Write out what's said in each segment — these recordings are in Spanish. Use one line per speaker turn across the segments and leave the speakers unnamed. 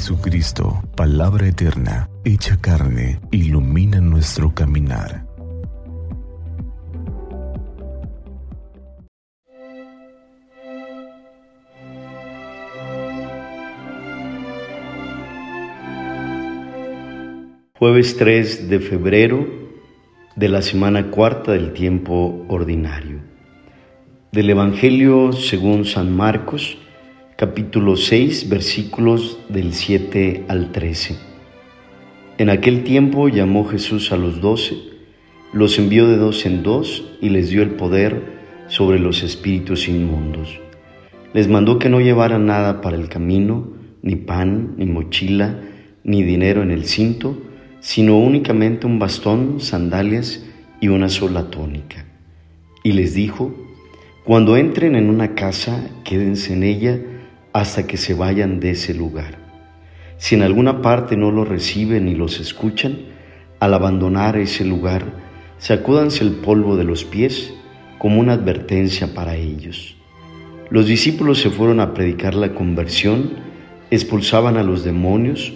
Jesucristo, palabra eterna, hecha carne, ilumina nuestro caminar.
Jueves 3 de febrero de la semana cuarta del tiempo ordinario. Del Evangelio según San Marcos, capítulo 6, versículos del 7 al 13. En aquel tiempo llamó Jesús a los doce, los envió de dos en dos y les dio el poder sobre los espíritus inmundos. Les mandó que no llevaran nada para el camino, ni pan, ni mochila, ni dinero en el cinto, sino únicamente un bastón, sandalias y una sola tónica. Y les dijo, cuando entren en una casa, quédense en ella hasta que se vayan de ese lugar. Si en alguna parte no los reciben ni los escuchan, al abandonar ese lugar, sacúdanse el polvo de los pies como una advertencia para ellos. Los discípulos se fueron a predicar la conversión, expulsaban a los demonios,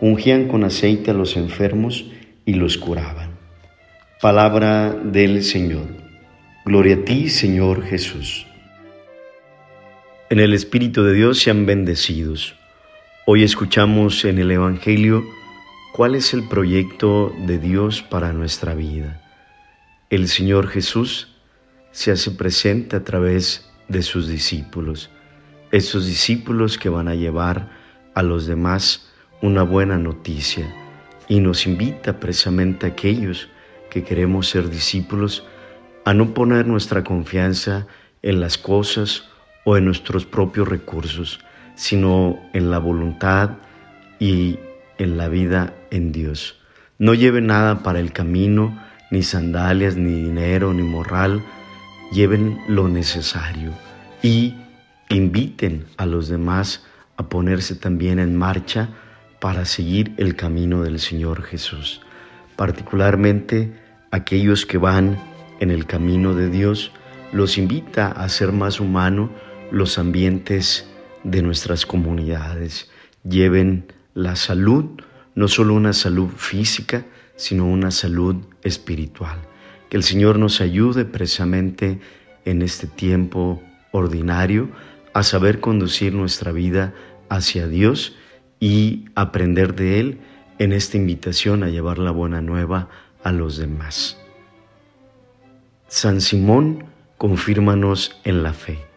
ungían con aceite a los enfermos y los curaban. Palabra del Señor. Gloria a ti, Señor Jesús en el Espíritu de Dios sean bendecidos. Hoy escuchamos en el Evangelio cuál es el proyecto de Dios para nuestra vida. El Señor Jesús se hace presente a través de sus discípulos, esos discípulos que van a llevar a los demás una buena noticia y nos invita precisamente a aquellos que queremos ser discípulos a no poner nuestra confianza en las cosas o en nuestros propios recursos, sino en la voluntad y en la vida en Dios. No lleven nada para el camino, ni sandalias, ni dinero, ni morral, lleven lo necesario y inviten a los demás a ponerse también en marcha para seguir el camino del Señor Jesús. Particularmente aquellos que van en el camino de Dios, los invita a ser más humano, los ambientes de nuestras comunidades, lleven la salud, no solo una salud física, sino una salud espiritual. Que el Señor nos ayude precisamente en este tiempo ordinario a saber conducir nuestra vida hacia Dios y aprender de Él en esta invitación a llevar la buena nueva a los demás. San Simón, confírmanos en la fe.